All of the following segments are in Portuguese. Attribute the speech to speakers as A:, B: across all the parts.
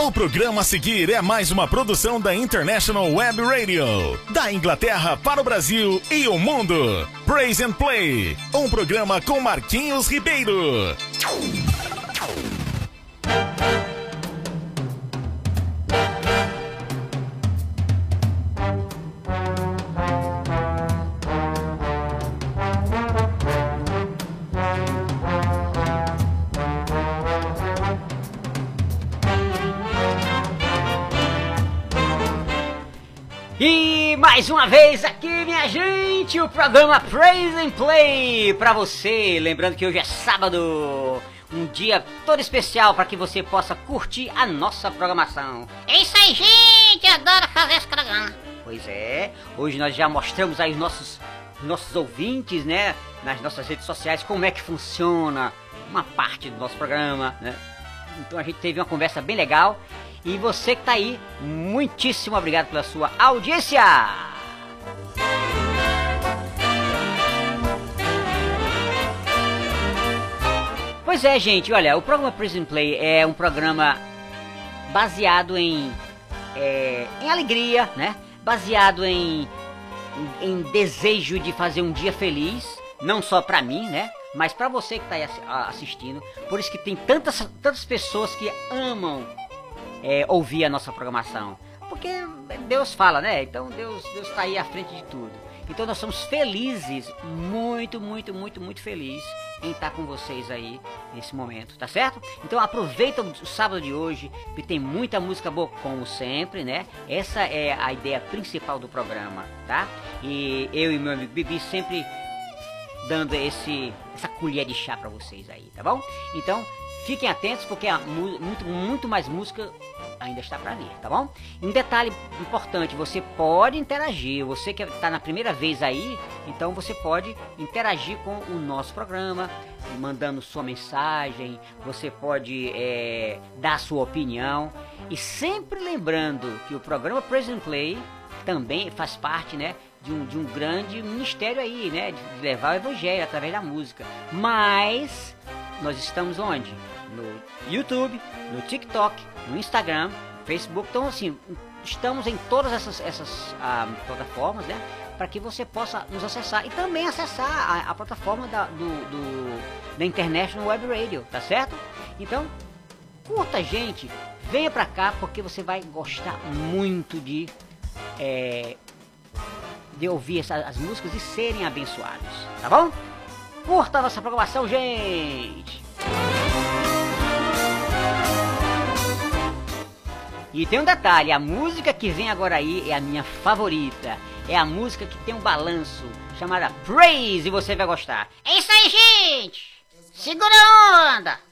A: O programa a seguir é mais uma produção da International Web Radio, da Inglaterra para o Brasil e o mundo. Praise and Play, um programa com Marquinhos Ribeiro.
B: Mais uma vez aqui, minha gente, o programa Praise and Play para você. Lembrando que hoje é sábado, um dia todo especial para que você possa curtir a nossa programação.
C: É isso aí, gente! Adoro fazer esse programa.
B: Pois é, hoje nós já mostramos aí os nossos, nossos ouvintes, né, nas nossas redes sociais, como é que funciona uma parte do nosso programa, né? Então a gente teve uma conversa bem legal. E você que tá aí, muitíssimo obrigado pela sua audiência! Pois é, gente, olha, o programa Prison Play é um programa baseado em, é, em alegria, né? Baseado em, em, desejo de fazer um dia feliz, não só pra mim, né? Mas pra você que tá a- assistindo. Por isso que tem tantas, tantas pessoas que amam é, ouvir a nossa programação. Porque Deus fala, né? Então Deus está aí à frente de tudo. Então nós somos felizes, muito, muito, muito, muito felizes em estar com vocês aí nesse momento, tá certo? Então aproveita o sábado de hoje, que tem muita música boa como sempre, né? Essa é a ideia principal do programa, tá? E eu e meu amigo Bibi sempre dando esse essa colher de chá pra vocês aí, tá bom? Então, fiquem atentos porque muito muito mais música ainda está pra vir, tá bom? Um detalhe importante, você pode interagir, você que está na primeira vez aí, então você pode interagir com o nosso programa, mandando sua mensagem, você pode é, dar sua opinião e sempre lembrando que o programa Present Play também faz parte, né, de um, de um grande ministério aí, né, de levar o evangelho através da música. Mas nós estamos onde? No YouTube, no TikTok, no Instagram, Facebook. Então, assim, estamos em todas essas, essas ah, plataformas, né? Para que você possa nos acessar e também acessar a, a plataforma da, do, do, da International Web Radio, tá certo? Então, curta a gente, venha pra cá porque você vai gostar muito de, é, de ouvir essa- as músicas e serem abençoados, tá bom? Curta a nossa programação, gente! E tem um detalhe, a música que vem agora aí é a minha favorita. É a música que tem um balanço, chamada Praise, e você vai gostar.
C: É isso aí, gente! Segura a onda!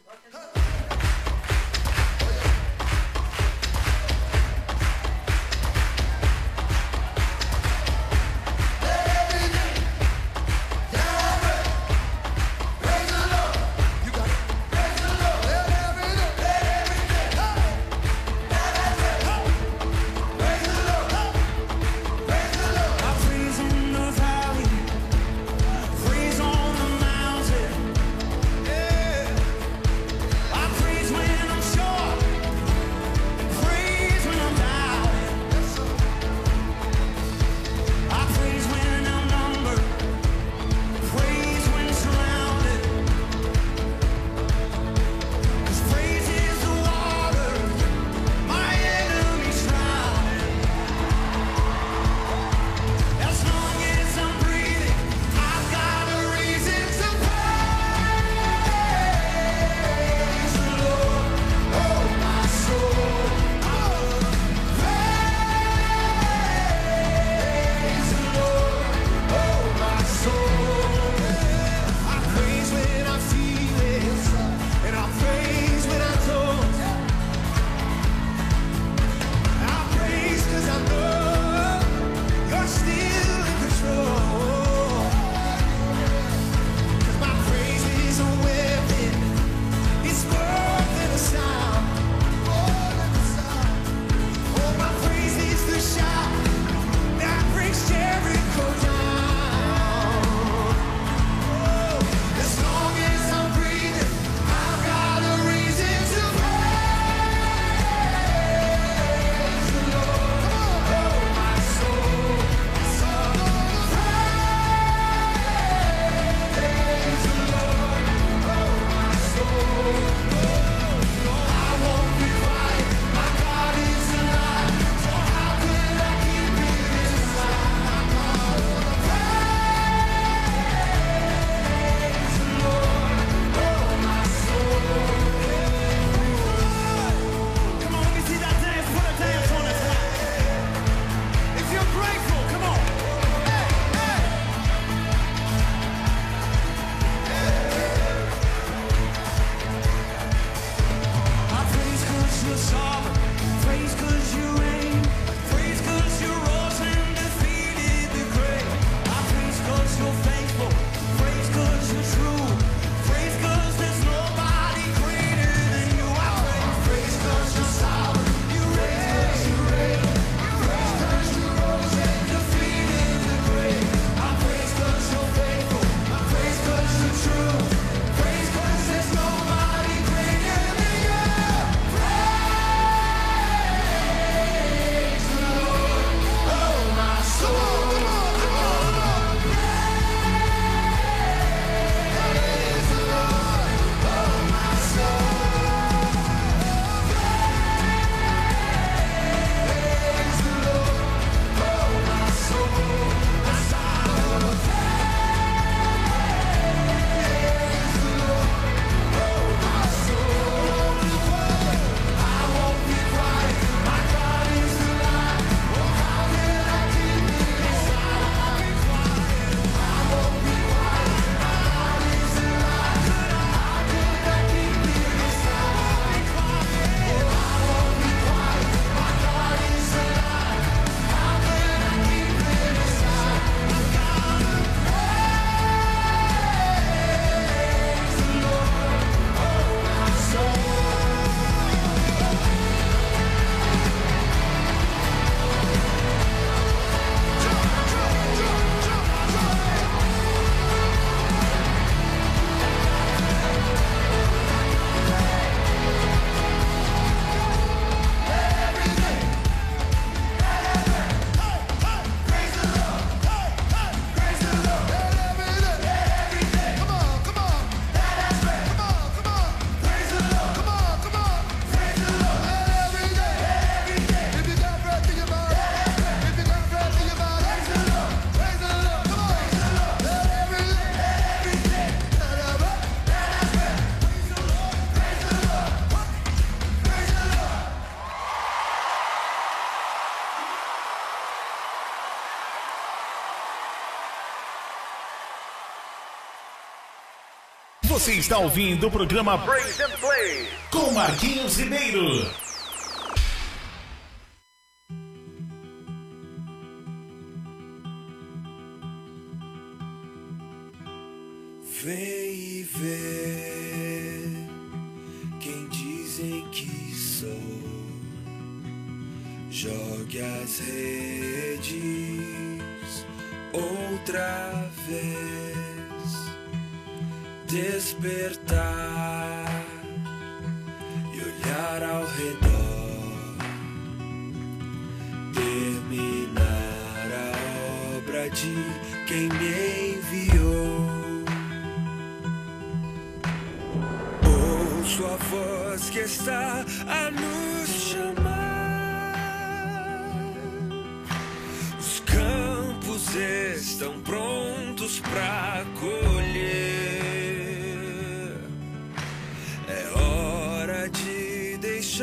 A: Você está ouvindo o programa Break and Play com Marquinhos Ribeiro.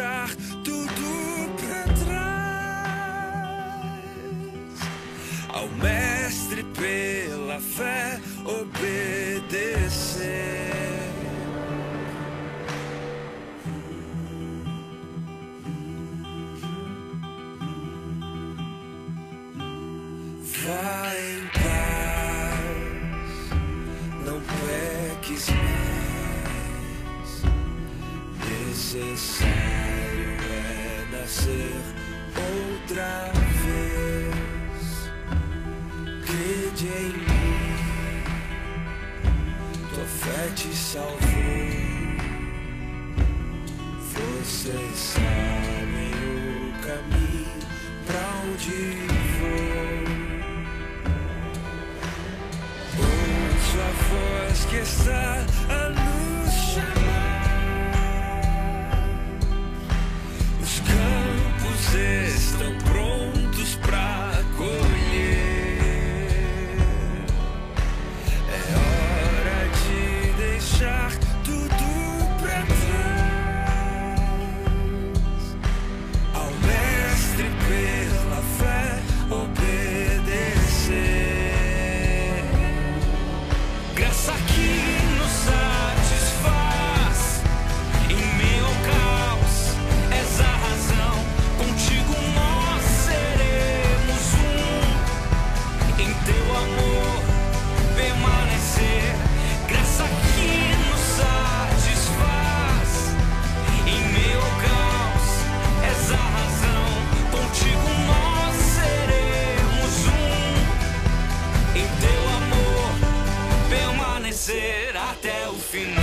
D: deixar tudo pra trás. Ao Mestre pela fé obedecer.
E: so fin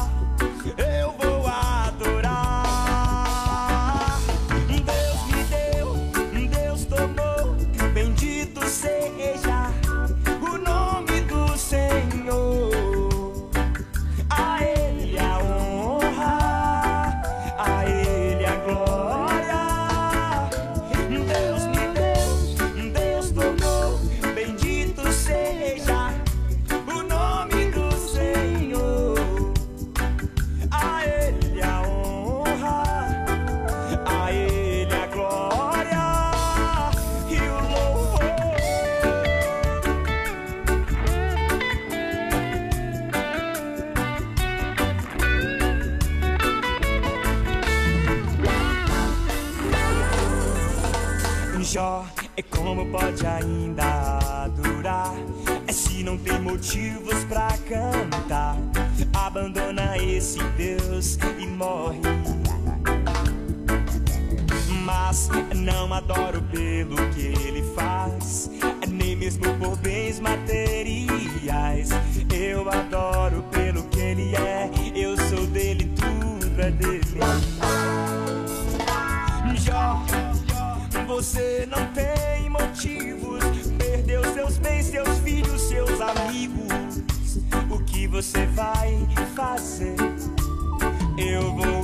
F: motivos pra cantar. Abandona esse Deus e morre. Mas não adoro pelo que ele amigo, o que você vai fazer? Eu vou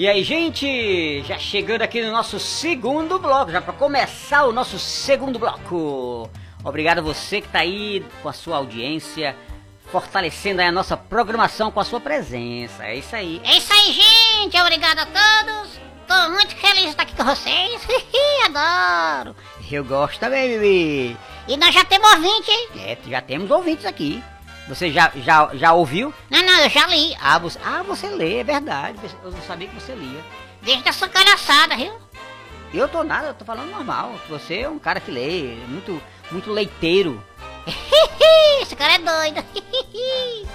F: E
B: aí, gente, já chegando aqui no nosso segundo bloco, já para começar o nosso segundo bloco. Obrigado a você que está aí com a sua audiência, fortalecendo a nossa programação com a sua presença. É isso aí.
C: É isso aí, gente. Obrigado a todos. Tô muito feliz de estar aqui com vocês. Adoro.
B: Eu gosto também, bebê.
C: E nós já temos ouvintes, hein?
B: É, já temos ouvintes aqui. Você já, já, já ouviu?
C: Não, não, eu já li.
B: Ah, você, ah, você lê, é verdade. Eu não sabia que você lia.
C: Desde essa caraçada, viu?
B: Eu tô nada, eu tô falando normal. Você é um cara que lê, muito, muito leiteiro.
C: Esse cara é doido.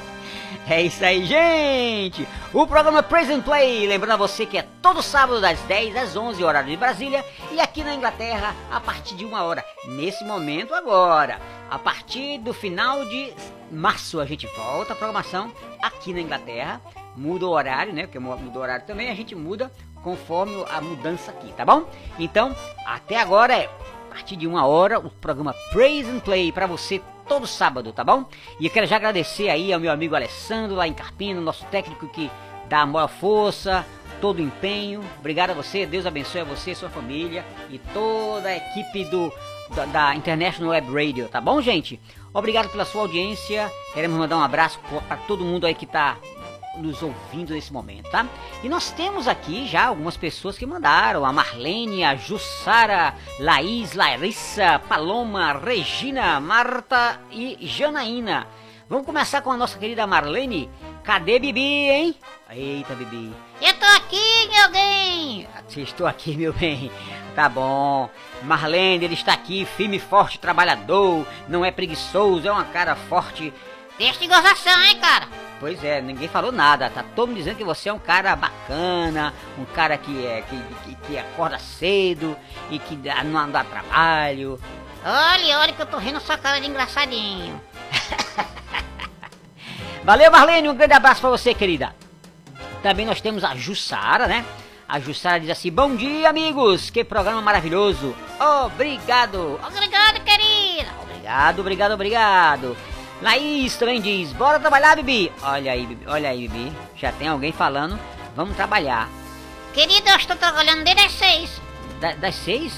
B: é isso aí, gente! O programa Present Play, lembrando a você que é todo sábado das 10 às 11 horário de Brasília e aqui na Inglaterra a partir de uma hora, nesse momento agora a partir do final de março a gente volta a programação aqui na Inglaterra. Muda o horário, né? Porque muda o horário também, a gente muda conforme a mudança aqui, tá bom? Então, até agora é a partir de uma hora o programa Praise and Play para você todo sábado, tá bom? E eu quero já agradecer aí ao meu amigo Alessandro lá em Carpina, nosso técnico que dá a maior força, todo o empenho. Obrigado a você, Deus abençoe a você, sua família e toda a equipe do da, da International Web Radio, tá bom, gente? Obrigado pela sua audiência. Queremos mandar um abraço para todo mundo aí que tá nos ouvindo nesse momento, tá? E nós temos aqui já algumas pessoas que mandaram: a Marlene, a Jussara, Laís, Larissa, Paloma, Regina, Marta e Janaína. Vamos começar com a nossa querida Marlene. Cadê Bibi, hein? Eita, Bibi.
C: Eu tô aqui, meu bem.
B: Estou aqui, meu bem. Tá bom. Marlene, ele está aqui, firme, forte, trabalhador, não é preguiçoso, é uma cara forte.
C: Deixa de gozação, hein, cara.
B: Pois é, ninguém falou nada, tá todo mundo dizendo que você é um cara bacana, um cara que é que, que, que acorda cedo e que dá- não dá trabalho.
C: Olha, olha que eu tô rindo sua cara de engraçadinho.
B: Valeu, Marlene, um grande abraço pra você, querida. Também nós temos a Jussara, né? A Jussara diz assim: Bom dia, amigos, que programa maravilhoso. Obrigado.
C: Obrigado, querida.
B: Obrigado, obrigado, obrigado. Laís também diz: Bora trabalhar, Bibi. Olha aí, Bibi, olha aí, Bibi. Já tem alguém falando: Vamos trabalhar.
C: Querida, eu estou trabalhando desde as seis.
B: Da- das seis?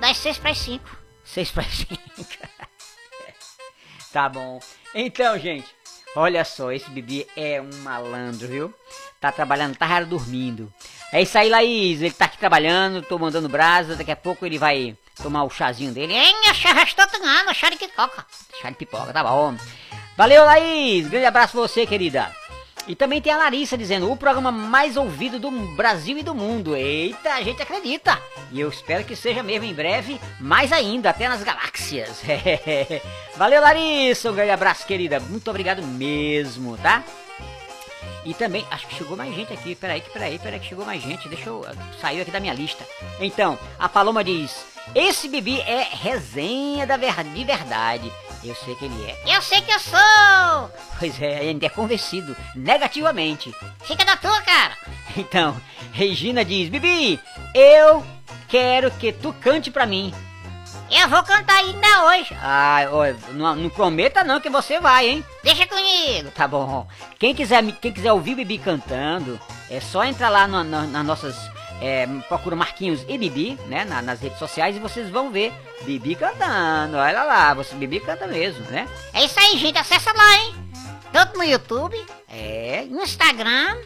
C: Das seis para as cinco.
B: Seis para cinco. tá bom. Então, gente, olha só, esse Bibi é um malandro, viu? Tá trabalhando, tá raro dormindo. É isso aí, Laís. Ele tá aqui trabalhando, tô mandando brasa. Daqui a pouco ele vai tomar o chazinho dele.
C: Chá, já estou tomando, chá de pipoca.
B: Chá de pipoca, tá bom. Valeu, Laís. Grande abraço pra você, querida. E também tem a Larissa dizendo, o programa mais ouvido do Brasil e do mundo. Eita, a gente acredita. E eu espero que seja mesmo em breve, mais ainda, até nas galáxias. Valeu, Larissa. Um grande abraço, querida. Muito obrigado mesmo, tá? E também, acho que chegou mais gente aqui. Peraí, peraí, peraí, que chegou mais gente. Deixa eu. Saiu aqui da minha lista. Então, a Paloma diz: Esse Bibi é resenha da ver, de verdade. Eu sei que ele é.
C: Eu sei que eu sou.
B: Pois é, ainda é convencido negativamente.
C: Fica da tua, cara.
B: Então, Regina diz: Bibi, eu quero que tu cante pra mim.
C: Eu vou cantar ainda hoje.
B: Ah, não, não prometa não que você vai, hein?
C: Deixa comigo.
B: Tá bom. Quem quiser, quem quiser ouvir Bibi cantando, é só entrar lá no- no- nas nossas. É, procura Marquinhos e Bibi, né? na- nas redes sociais e vocês vão ver Bibi cantando. Olha lá, você Bibi canta mesmo, né?
C: É isso aí, gente. Acessa lá, hein? Tanto no YouTube,
B: É,
C: no Instagram,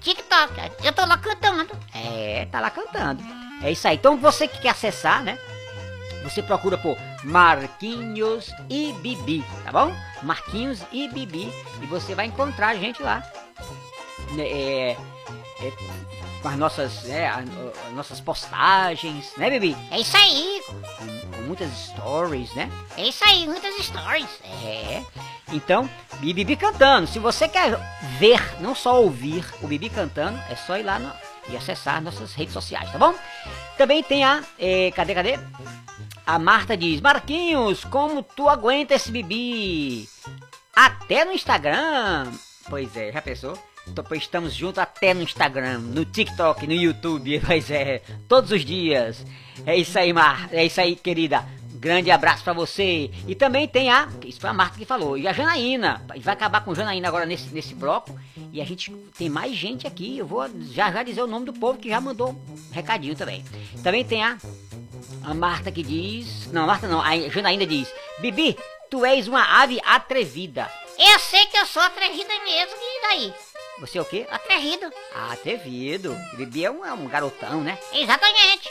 C: TikTok. Eu tô lá cantando.
B: é, tá lá cantando. É isso aí. Então você que quer acessar, né? Você procura por Marquinhos e Bibi, tá bom? Marquinhos e Bibi e você vai encontrar a gente lá. Né, É, é, com as nossas, né, a- as nossas postagens, né, Bibi?
C: É isso aí.
B: Com, com muitas stories, né?
C: É isso aí, muitas stories.
B: É. Então, e Bibi cantando. Se você quer ver, não só ouvir o Bibi cantando, é só ir lá no- e acessar nossas redes sociais, tá bom? Também tem a. eh, cadê, cadê? A Marta diz: Marquinhos, como tu aguenta esse Bibi? Até no Instagram. Pois é, já pensou? Pois Estamos juntos até no Instagram, no TikTok, no YouTube, pois é, todos os dias. É isso aí, Mar, é isso aí, querida. Grande abraço pra você. E também tem a. Isso foi a Marta que falou. E a Janaína. Vai acabar com a Janaína agora nesse, nesse bloco. E a gente tem mais gente aqui. Eu vou já já dizer o nome do povo que já mandou um recadinho também. Também tem a. A Marta que diz. Não, a Marta não. A Janaína diz: Bibi, tu és uma ave atrevida.
C: Eu sei que eu sou atrevida mesmo. E daí?
B: Você é o quê?
C: Atrevido.
B: Ah, atrevido. Bibi é um, é um garotão, né?
C: Exatamente.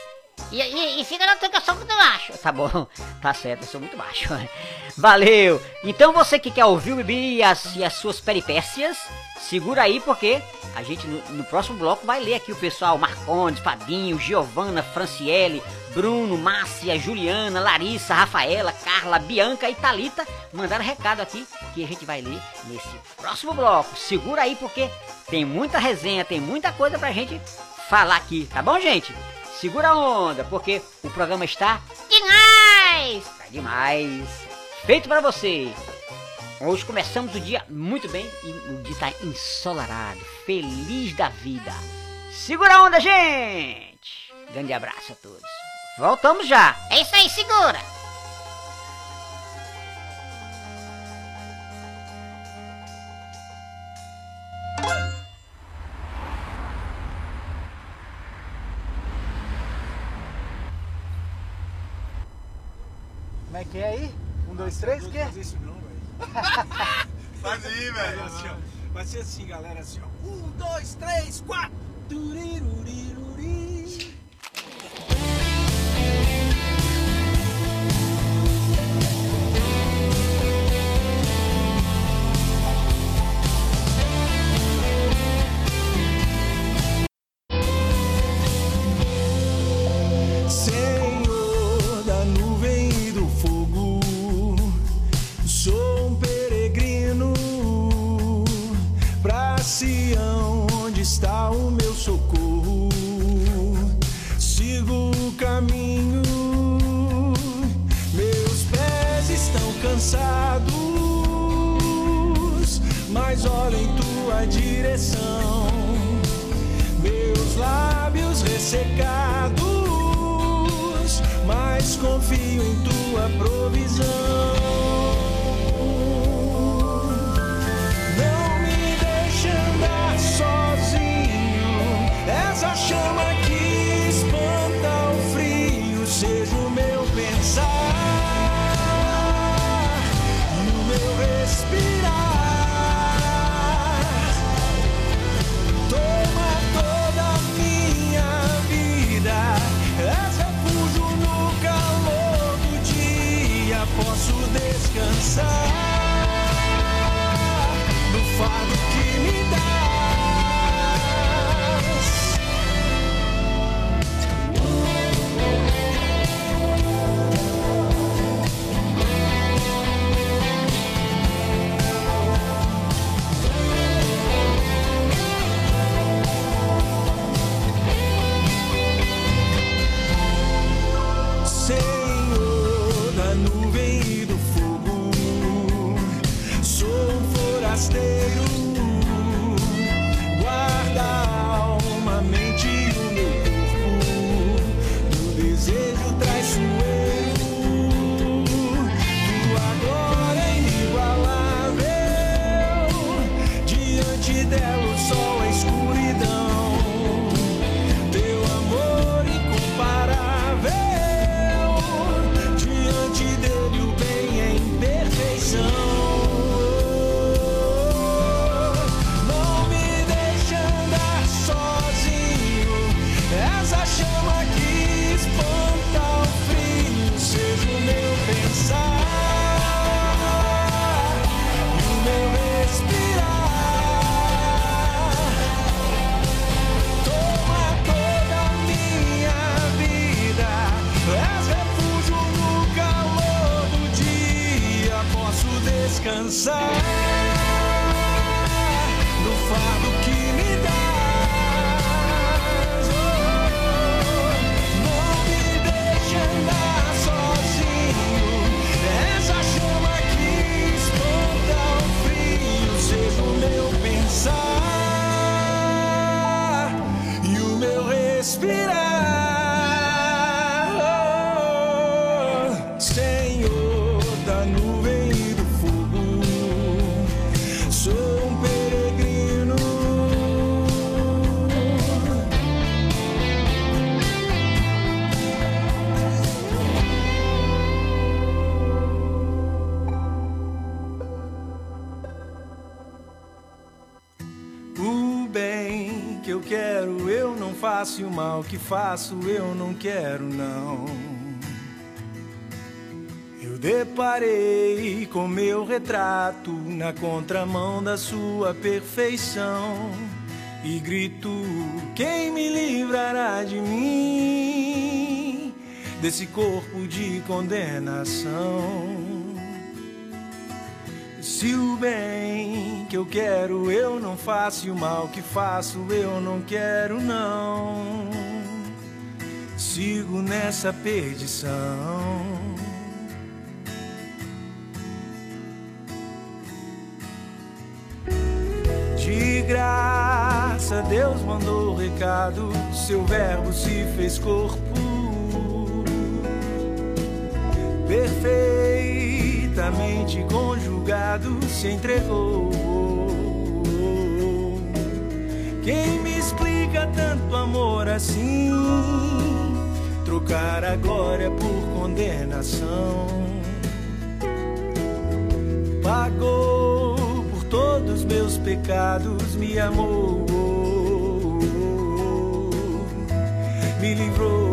C: E, e, e fica na tua que eu sou muito baixo.
B: Tá bom, tá certo, eu sou muito baixo. Valeu! Então você que quer ouvir o Bibi e as, e as suas peripécias, segura aí porque a gente no, no próximo bloco vai ler aqui o pessoal Marcondes, Fabinho, Giovana, Franciele, Bruno, Márcia, Juliana, Larissa, Rafaela, Carla, Bianca e Talita mandaram recado aqui que a gente vai ler nesse próximo bloco. Segura aí porque tem muita resenha, tem muita coisa pra gente falar aqui, tá bom, gente? Segura a onda, porque o programa está
C: Demais!
B: Tá demais. Feito pra você. Hoje começamos o dia muito bem e o dia tá ensolarado, feliz da vida. Segura a onda, gente. Grande abraço a todos. Voltamos já.
C: É isso aí, segura!
G: Como é que é aí? Um, dois, três, o quê?
H: fazer isso não, velho.
I: Faz aí, velho.
H: Vai assim, ó. Vai ser assim, galera, assim, ó. Um, dois, três, quatro. Turiruriruri. Faço e o mal que faço eu não quero não. Eu deparei com meu retrato na contramão da sua perfeição e grito: quem me livrará de mim desse corpo de condenação? Se o bem que eu quero eu não faço e o mal que faço eu não quero não. Sigo nessa perdição. De graça Deus mandou o recado, seu verbo se fez corpo. Perfeitamente conjugado se entregou. Quem me explica tanto amor assim? Trocar a glória por condenação. Pagou por todos meus pecados, me amou, me livrou.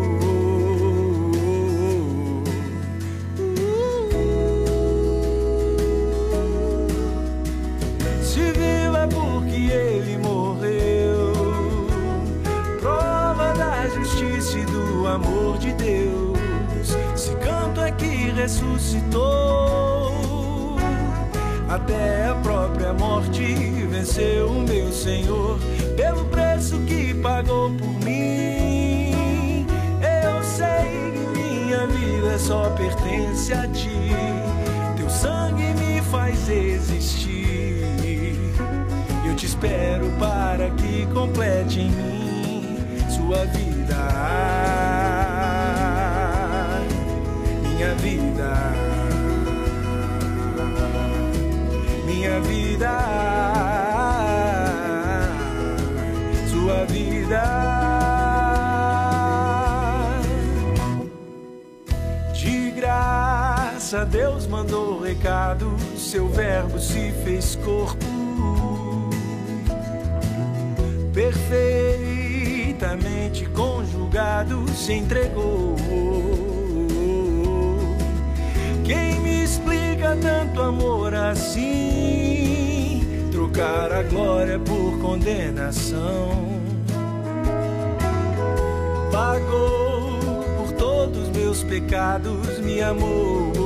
H: Amor de Deus. Se canto é que ressuscitou, até a própria morte venceu o meu Senhor pelo preço que pagou por mim. Eu sei que minha vida só pertence a ti. Teu sangue me faz existir. Eu te espero para que complete em mim sua vida. Minha vida. Minha vida. Sua vida. De graça Deus mandou recado, seu verbo se fez corpo. Perfeitamente conjugado se entregou. Quem me explica tanto amor assim? Trocar a glória por condenação pagou por todos meus pecados, me amou.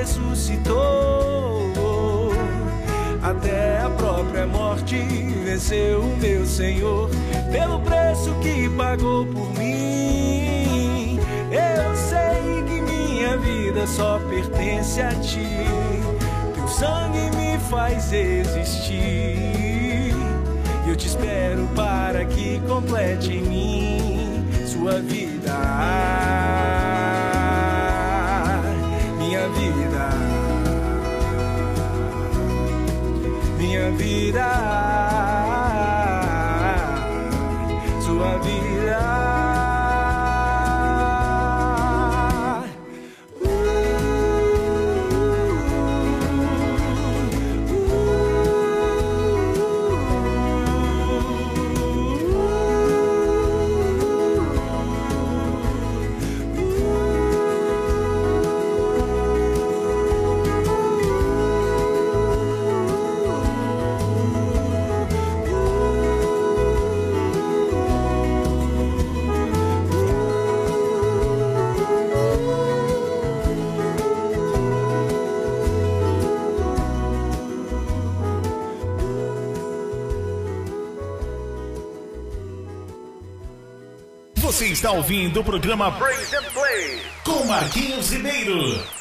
H: Ressuscitou, até a própria morte venceu o meu Senhor pelo preço que pagou por mim. Eu sei que minha vida só pertence a ti. Teu sangue me faz existir. Eu te espero para que complete em mim sua vida. Minha
A: Você está ouvindo o programa Praise and Play com Marquinhos Ribeiro.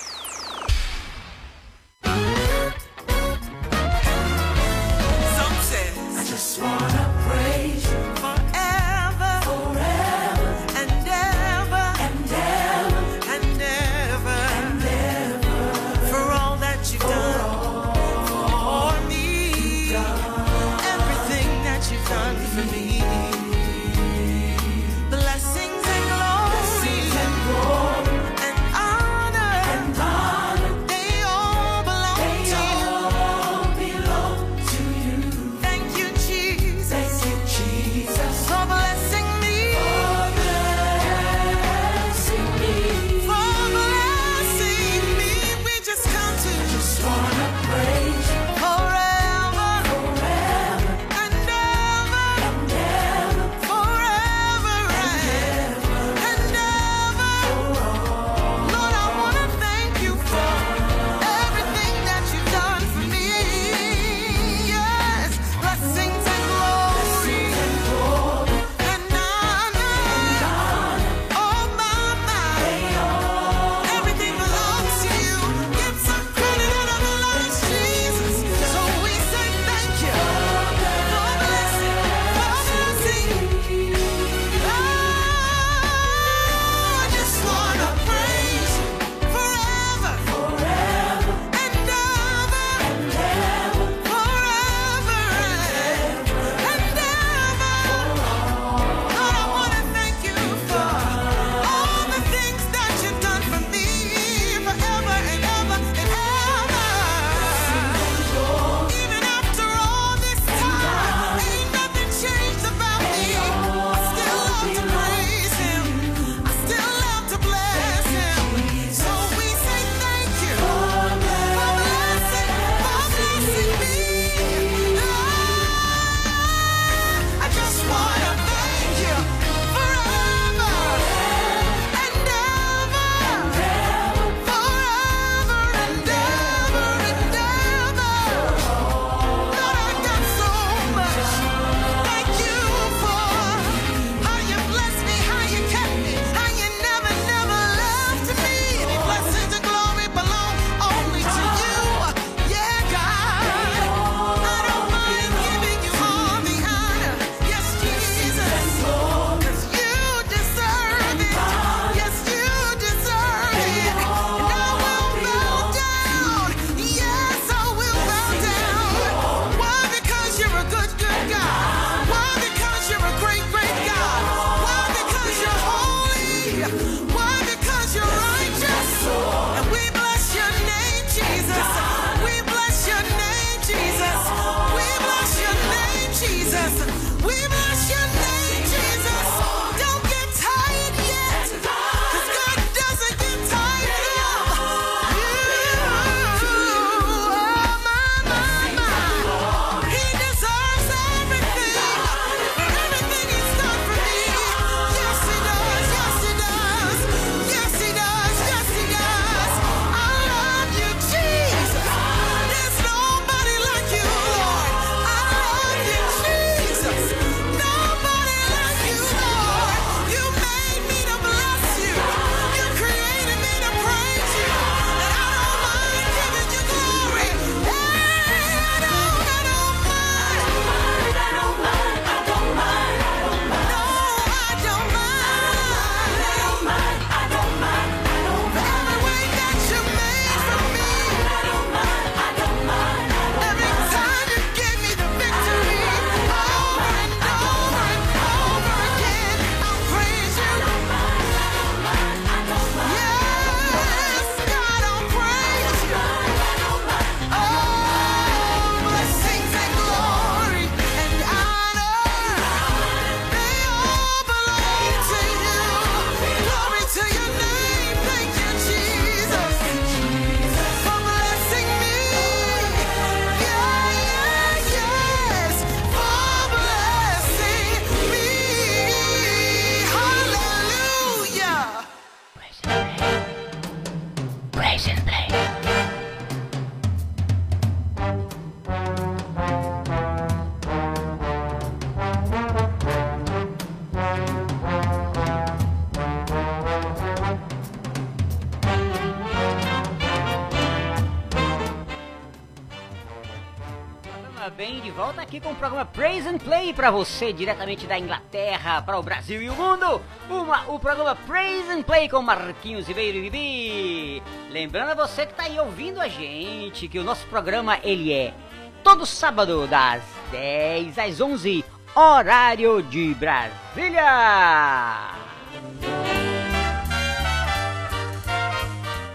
B: Para você, diretamente da Inglaterra para o Brasil e o mundo. Uma, o programa Praise and Play com Marquinhos Ribeiro e Bibi. Lembrando a você que está aí ouvindo a gente que o nosso programa ele é todo sábado das 10 às 11, horário de Brasília.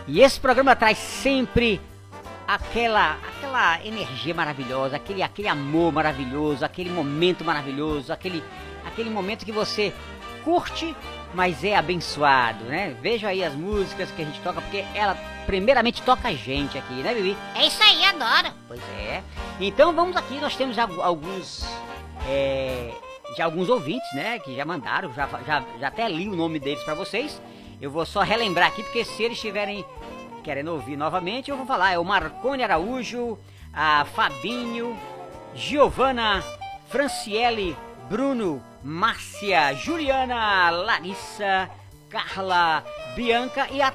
B: E esse programa traz sempre aquela aquela energia maravilhosa, aquele aquele amor maravilhoso, aquele momento maravilhoso, aquele aquele momento que você curte, mas é abençoado, né? Veja aí as músicas que a gente toca, porque ela primeiramente toca a gente aqui, né, Bibi?
C: É isso aí, adoro.
B: Pois é. Então vamos aqui, nós temos alguns é, já alguns ouvintes, né, que já mandaram, já, já, já até li o nome deles para vocês. Eu vou só relembrar aqui, porque se eles estiverem querendo ouvir novamente, eu vou falar. É o Marcone Araújo, a Fabinho, Giovana, Franciele, Bruno, Márcia, Juliana, Larissa, Carla, Bianca e a.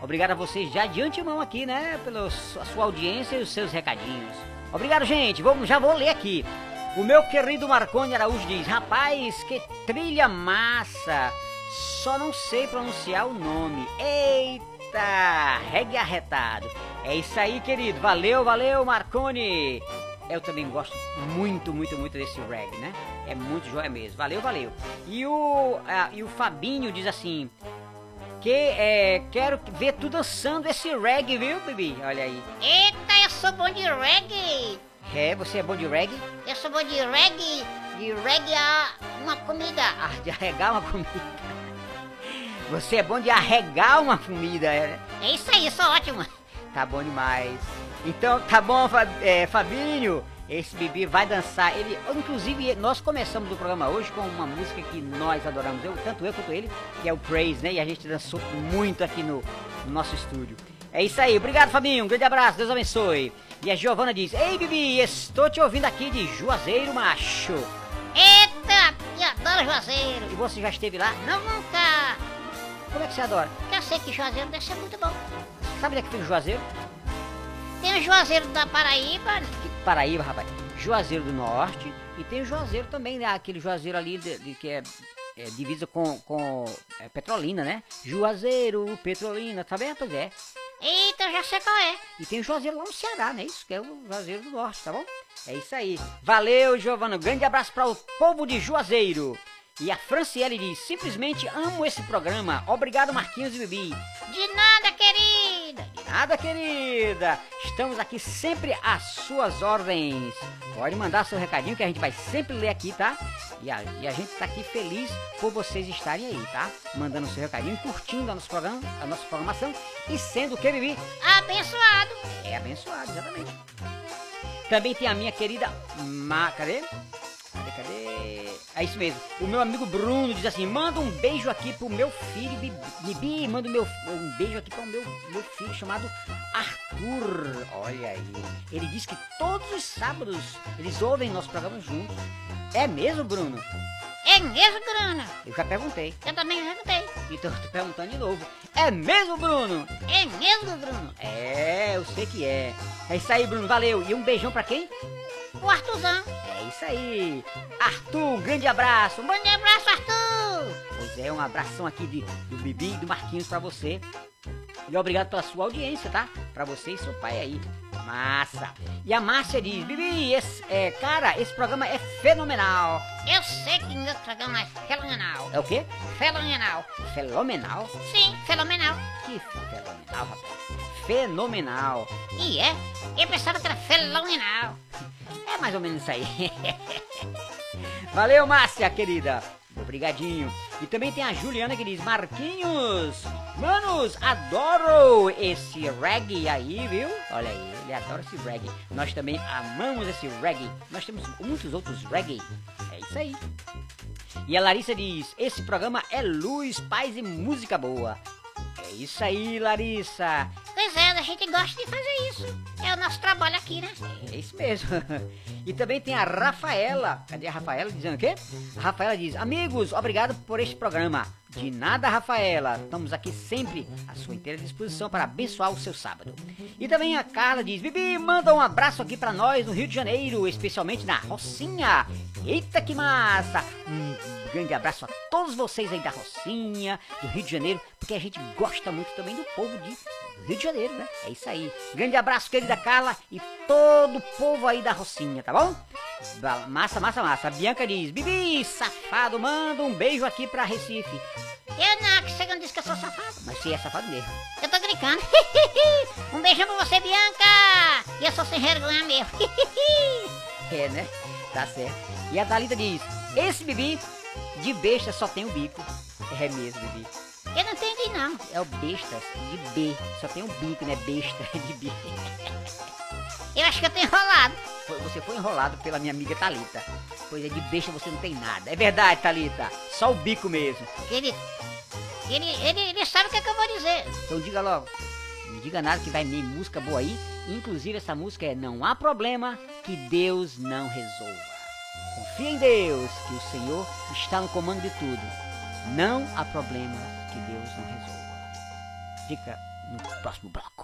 B: Obrigado a vocês já de antemão aqui, né, pela sua audiência e os seus recadinhos. Obrigado, gente. Vamos, já vou ler aqui. O meu querido Marcone Araújo diz: Rapaz, que trilha massa! Só não sei pronunciar o nome. Eita, reggae arretado. É isso aí, querido. Valeu, valeu, Marcone. Eu também gosto muito, muito, muito desse reggae, né? É muito joia mesmo. Valeu, valeu. E o, e o Fabinho diz assim: que é, quero ver tu dançando esse reggae, viu, Bibi? Olha aí.
C: Eita, eu sou bom de reggae.
B: É, você é bom de reggae?
C: Eu sou bom de reggae. De reggae a uma comida.
B: Ah, de arregar uma comida. Você é bom de arregar uma comida, é?
C: É isso aí, sou ótimo.
B: Tá bom demais. Então, tá bom, é, Fabinho. Esse Bibi vai dançar. Ele, inclusive, nós começamos o programa hoje com uma música que nós adoramos, eu, tanto eu quanto ele, que é o Praise, né? E a gente dançou muito aqui no, no nosso estúdio. É isso aí, obrigado Fabinho, um grande abraço, Deus abençoe. E a Giovana diz: Ei Bibi, estou te ouvindo aqui de Juazeiro, macho.
C: Eita, eu adoro Juazeiro.
B: E você já esteve lá?
C: Não, nunca.
B: Como é que você adora?
C: Porque eu sei que Juazeiro deve ser muito bom.
B: Sabe onde é que fica o Juazeiro?
C: Tem o Juazeiro da Paraíba.
B: Que- Paraíba, rapaz. Juazeiro do Norte. E tem o Juazeiro também, né? Aquele Juazeiro ali de, de- que é, é divisa com, com é, Petrolina, né? Juazeiro, Petrolina, tá vendo? Pois é.
C: Eita, eu já sei qual é.
B: E tem o Juazeiro lá no Ceará, né? Isso que é o Juazeiro do Norte, tá bom? É isso aí. Valeu, Giovana. Um grande abraço para o povo de Juazeiro. E a Franciele diz: simplesmente amo esse programa. Obrigado, Marquinhos e Bibi.
C: De nada, querida.
B: De nada, querida. Estamos aqui sempre às suas ordens. Pode mandar seu recadinho que a gente vai sempre ler aqui, tá? E a, e a gente tá aqui feliz por vocês estarem aí, tá? Mandando seu recadinho, curtindo a nosso programa, a nossa programação e sendo o que, Bibi?
C: Abençoado.
B: É abençoado, exatamente. Também tem a minha querida Ma... Cadê? Cadê, cadê? É isso mesmo. O meu amigo Bruno diz assim: manda um beijo aqui pro meu filho, Bibi. Manda meu, um beijo aqui pro meu, meu filho chamado Arthur. Olha aí. Ele diz que todos os sábados eles ouvem nosso programa juntos. É mesmo, Bruno?
C: É mesmo, Grana?
B: Eu já perguntei.
C: Eu também perguntei.
B: Então eu tô perguntando de novo. É mesmo, Bruno?
C: É mesmo, Bruno?
B: É, eu sei que é. É isso aí, Bruno. Valeu. E um beijão pra quem?
C: O Arthurzão.
B: É isso aí. Arthur, um grande abraço.
C: Um grande abraço, Arthur.
B: Pois é, um abração aqui de, do Bibi e do Marquinhos pra você. E obrigado pela sua audiência, tá? Pra você e seu pai aí. Massa. E a Márcia diz, Bibi, esse, é, cara, esse programa é fenomenal.
C: Eu sei que meu programa é fenomenal.
B: É o quê?
C: Fenomenal.
B: Fenomenal?
C: Sim, fenomenal.
B: Que fenomenal, rapaz. Fenomenal.
C: E é? Eu pensava que era fenomenal.
B: É mais ou menos isso aí. Valeu, Márcia, querida. Obrigadinho. E também tem a Juliana que diz, Marquinhos, manos, adoro esse reggae aí, viu? Olha aí, ele adora esse reggae. Nós também amamos esse reggae. Nós temos muitos outros reggae. É isso aí. E a Larissa diz, esse programa é luz, paz e música boa. É isso aí, Larissa.
C: Pois é, deixa gente gosta de fazer isso. É o nosso trabalho aqui, né?
B: É isso mesmo. E também tem a Rafaela. Cadê a Rafaela dizendo o quê? A Rafaela diz: Amigos, obrigado por este programa. De nada, Rafaela. Estamos aqui sempre à sua inteira disposição para abençoar o seu sábado. E também a Carla diz: Bibi, manda um abraço aqui para nós no Rio de Janeiro, especialmente na Rocinha. Eita que massa! Um grande abraço a todos vocês aí da Rocinha, do Rio de Janeiro, porque a gente gosta muito também do povo de, do Rio de Janeiro, né? É isso aí. Grande abraço, querida Carla, e todo o povo aí da Rocinha, tá bom? Massa, massa, massa. A Bianca diz: Bibi, safado, manda um beijo aqui pra Recife.
C: Eu não, que você não disse que eu sou safado.
B: Mas você é safado mesmo.
C: Eu tô brincando. um beijão pra você, Bianca. E eu sou sem vergonha mesmo.
B: É, né? Tá certo. E a Thalita diz: Esse Bibi de besta só tem o bico. É mesmo, Bibi.
C: eu não entendi, não.
B: É o besta de B. Só tem o bico, né? Besta de B.
C: Eu acho que eu tô enrolado.
B: Você foi enrolado pela minha amiga Thalita. Pois é, de besta você não tem nada. É verdade, Thalita. Só o bico mesmo.
C: Ele, ele, ele, ele sabe o que, é que eu vou dizer.
B: Então diga logo. Não diga nada que vai vir música boa aí. Inclusive essa música é Não Há Problema que Deus não resolva. Confia em Deus, que o Senhor está no comando de tudo. Não há problema que Deus não resolva. Fica no próximo bloco.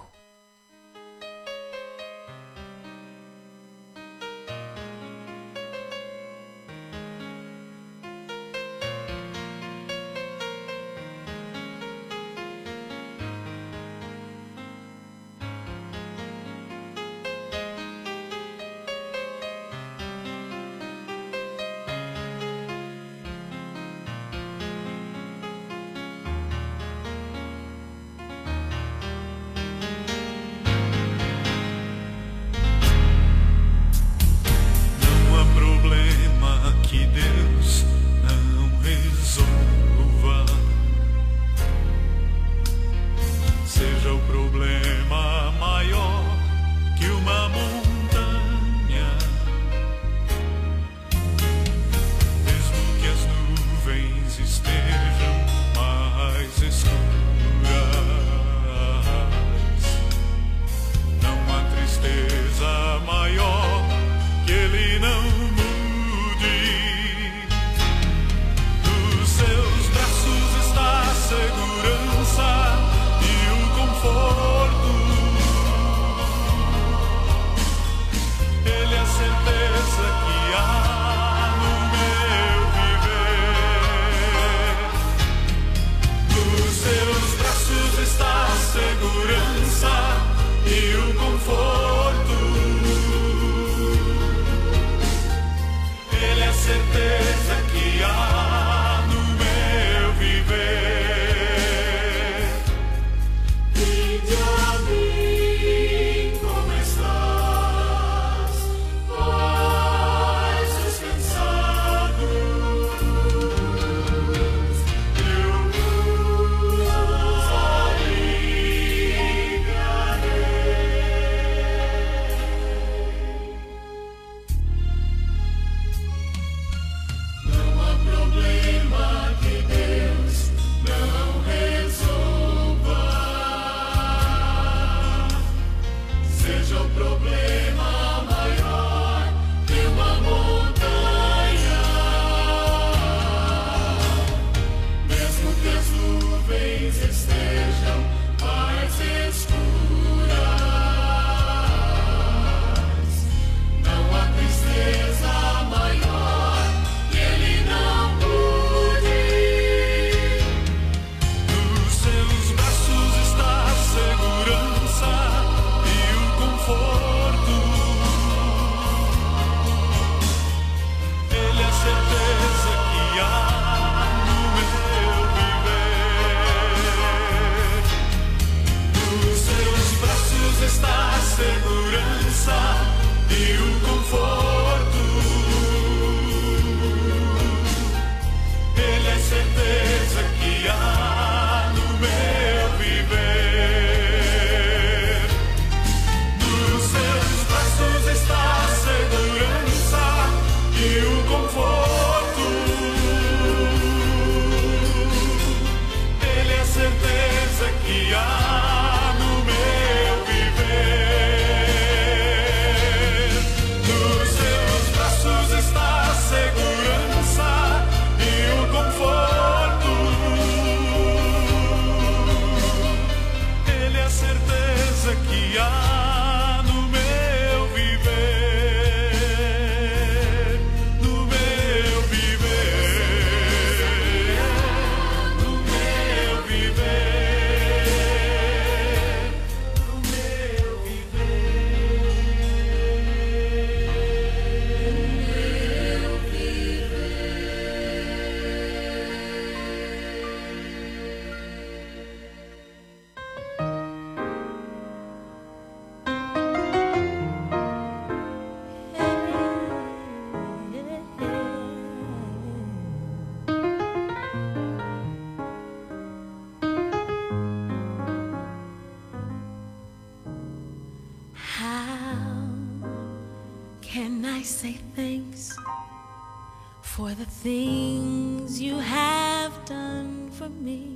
J: for the things you have done for me.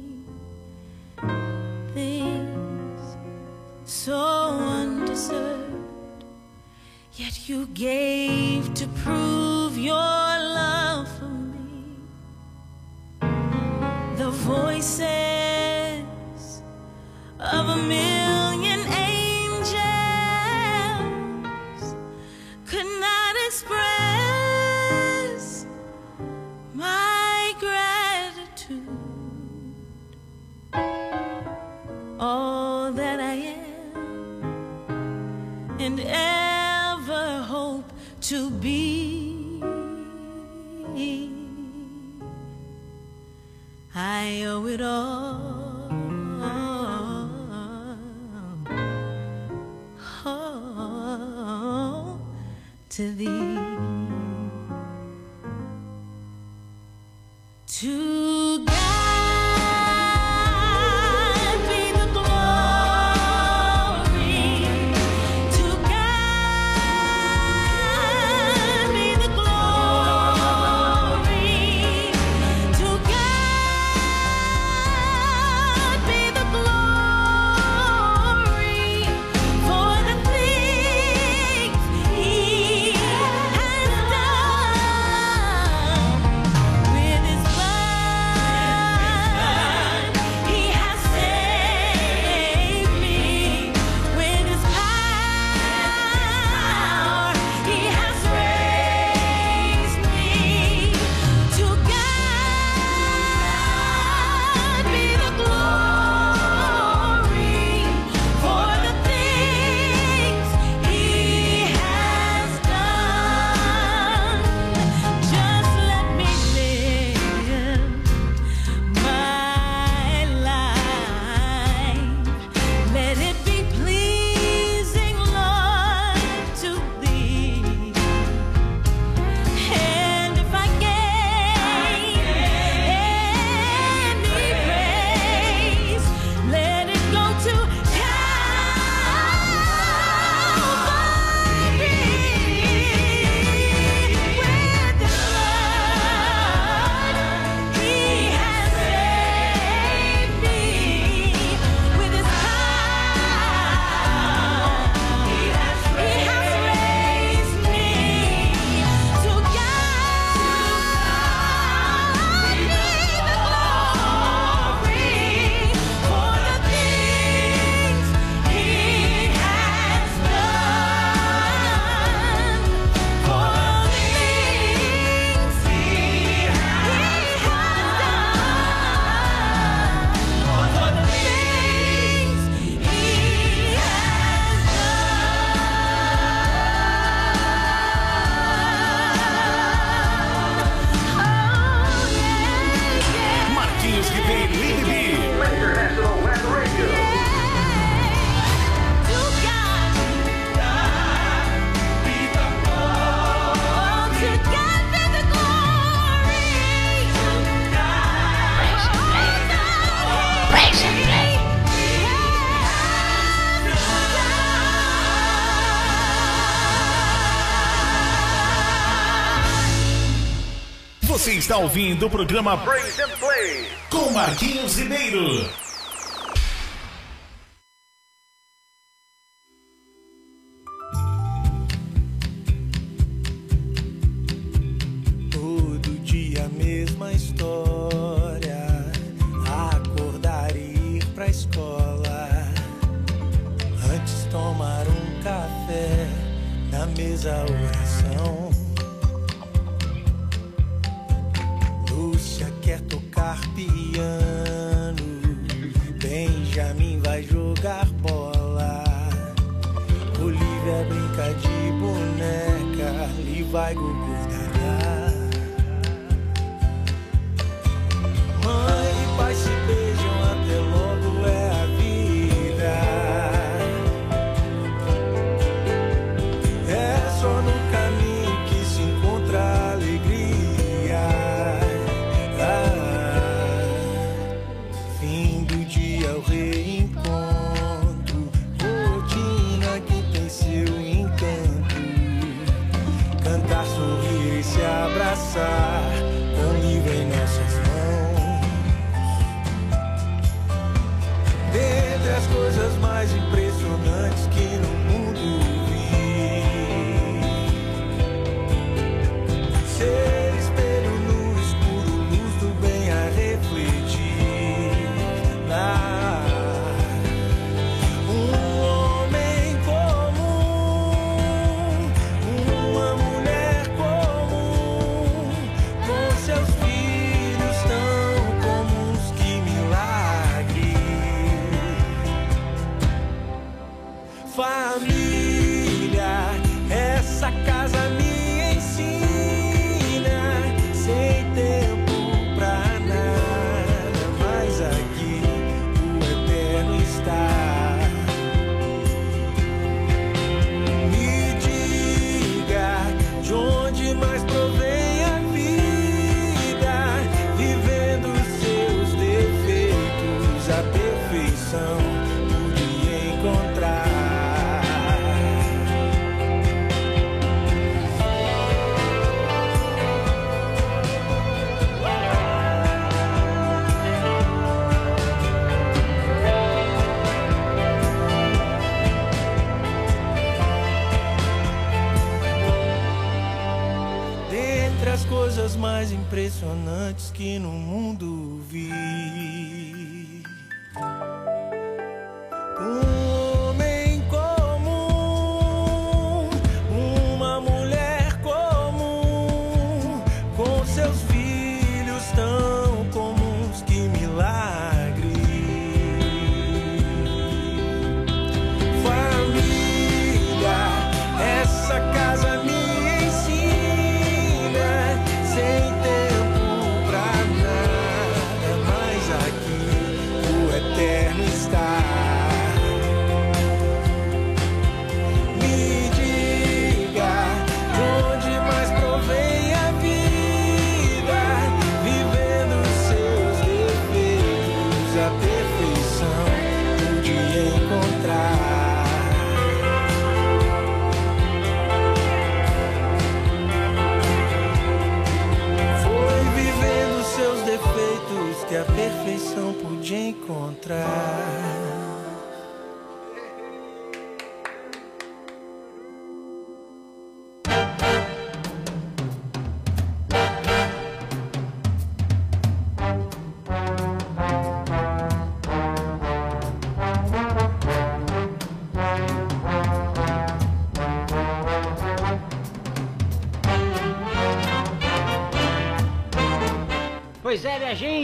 J: Things so undeserved, yet you gave to prove.
A: está ouvindo o programa Brains and Play com Marquinhos Ribeiro.
H: Coisas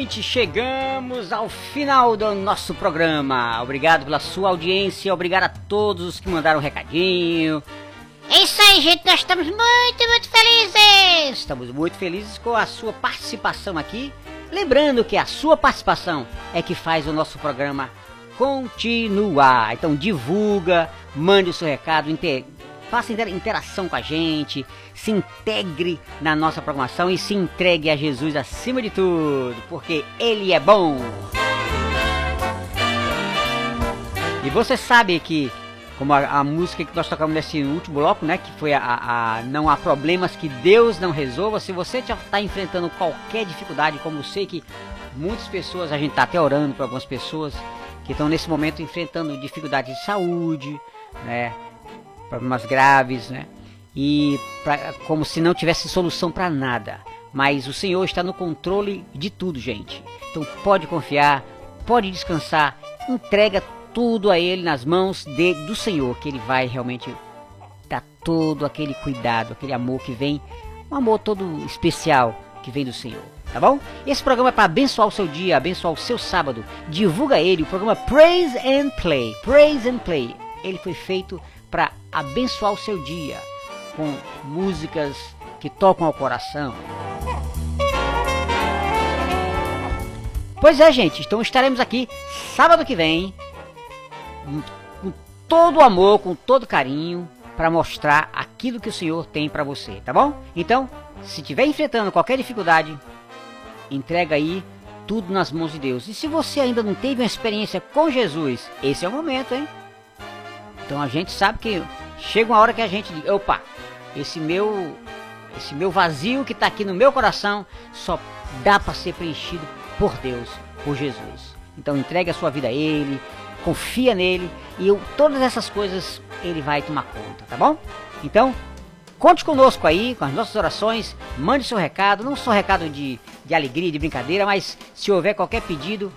B: gente, chegamos ao final do nosso programa. Obrigado pela sua audiência, obrigado a todos os que mandaram um recadinho.
C: É isso aí, gente. Nós estamos muito, muito felizes.
B: Estamos muito felizes com a sua participação aqui. Lembrando que a sua participação é que faz o nosso programa continuar. Então divulga, mande o seu recado, faça inter- interação com a gente, se integre na nossa programação e se entregue a Jesus acima de tudo, porque Ele é bom. E você sabe que, como a, a música que nós tocamos nesse último bloco, né, que foi a, a- Não Há Problemas que Deus Não Resolva, se você está enfrentando qualquer dificuldade, como eu sei que muitas pessoas, a gente está até orando para algumas pessoas que estão nesse momento enfrentando dificuldades de saúde, né, problemas graves, né, e pra- como se não tivesse solução para nada. Mas o Senhor está no controle de tudo, gente. Então pode confiar, pode descansar, entrega tudo a Ele nas mãos de, do Senhor, que Ele vai realmente dar todo aquele cuidado, aquele amor que vem, um amor todo especial que vem do Senhor. Tá bom? Esse programa é para abençoar o seu dia, abençoar o seu sábado. Divulga ele, o programa Praise and Play. Praise and Play. Ele foi feito para abençoar o seu dia com músicas que tocam ao coração. Pois é, gente, então estaremos aqui sábado que vem com todo o amor, com todo carinho para mostrar aquilo que o Senhor tem para você, tá bom? Então, se estiver enfrentando qualquer dificuldade, entrega aí tudo nas mãos de Deus. E se você ainda não teve uma experiência com Jesus, esse é o momento, hein? Então a gente sabe que chega uma hora que a gente diz, opa, esse meu esse meu vazio que está aqui no meu coração, só dá para ser preenchido por Deus, por Jesus. Então entregue a sua vida a Ele, confia nele e eu, todas essas coisas Ele vai tomar conta, tá bom? Então, conte conosco aí, com as nossas orações, mande seu recado, não só recado de, de alegria, de brincadeira, mas se houver qualquer pedido,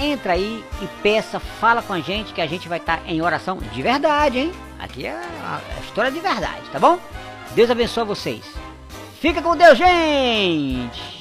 B: entra aí e peça, fala com a gente que a gente vai estar tá em oração de verdade, hein? Aqui é a história de verdade, tá bom? Deus abençoe vocês. Fica com Deus, gente!